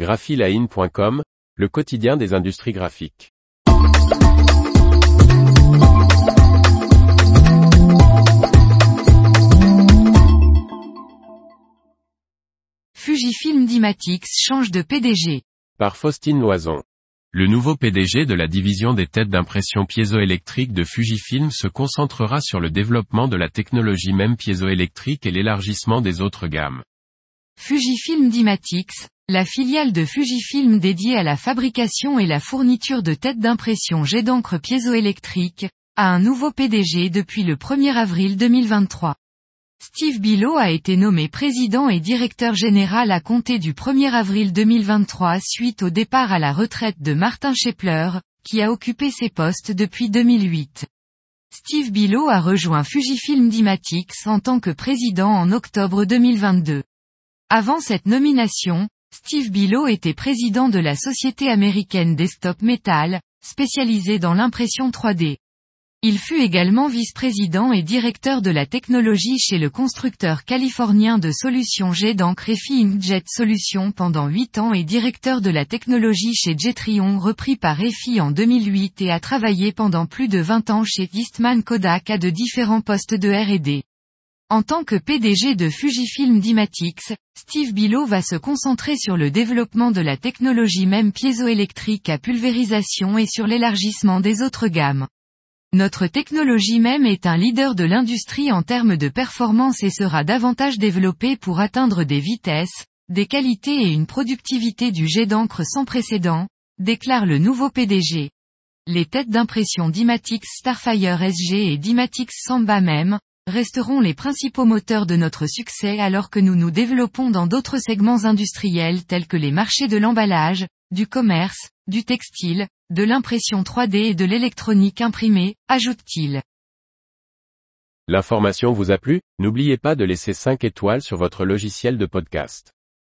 graphiline.com, le quotidien des industries graphiques. Fujifilm Dimatix change de PDG. Par Faustine Loison. Le nouveau PDG de la division des têtes d'impression piézoélectrique de Fujifilm se concentrera sur le développement de la technologie même piézoélectrique et l'élargissement des autres gammes. Fujifilm Dimatix, la filiale de Fujifilm dédiée à la fabrication et la fourniture de têtes d'impression jet d'encre piézoélectrique, a un nouveau PDG depuis le 1er avril 2023. Steve Bilot a été nommé président et directeur général à compter du 1er avril 2023 suite au départ à la retraite de Martin Schepler, qui a occupé ses postes depuis 2008. Steve Bilot a rejoint Fujifilm Dimatix en tant que président en octobre 2022. Avant cette nomination, Steve Bilot était président de la société américaine Desktop Metal, spécialisée dans l'impression 3D. Il fut également vice-président et directeur de la technologie chez le constructeur californien de solutions jet d'encre EFI Inkjet Solutions pendant 8 ans et directeur de la technologie chez Jetrion repris par EFI en 2008 et a travaillé pendant plus de 20 ans chez Eastman Kodak à de différents postes de R&D. En tant que PDG de Fujifilm Dimatix, Steve Bilot va se concentrer sur le développement de la technologie même piézoélectrique à pulvérisation et sur l'élargissement des autres gammes. Notre technologie même est un leader de l'industrie en termes de performance et sera davantage développée pour atteindre des vitesses, des qualités et une productivité du jet d'encre sans précédent, déclare le nouveau PDG. Les têtes d'impression Dimatix Starfire SG et Dimatix Samba même, resteront les principaux moteurs de notre succès alors que nous nous développons dans d'autres segments industriels tels que les marchés de l'emballage, du commerce, du textile, de l'impression 3D et de l'électronique imprimée, ajoute-t-il. L'information vous a plu? N'oubliez pas de laisser 5 étoiles sur votre logiciel de podcast.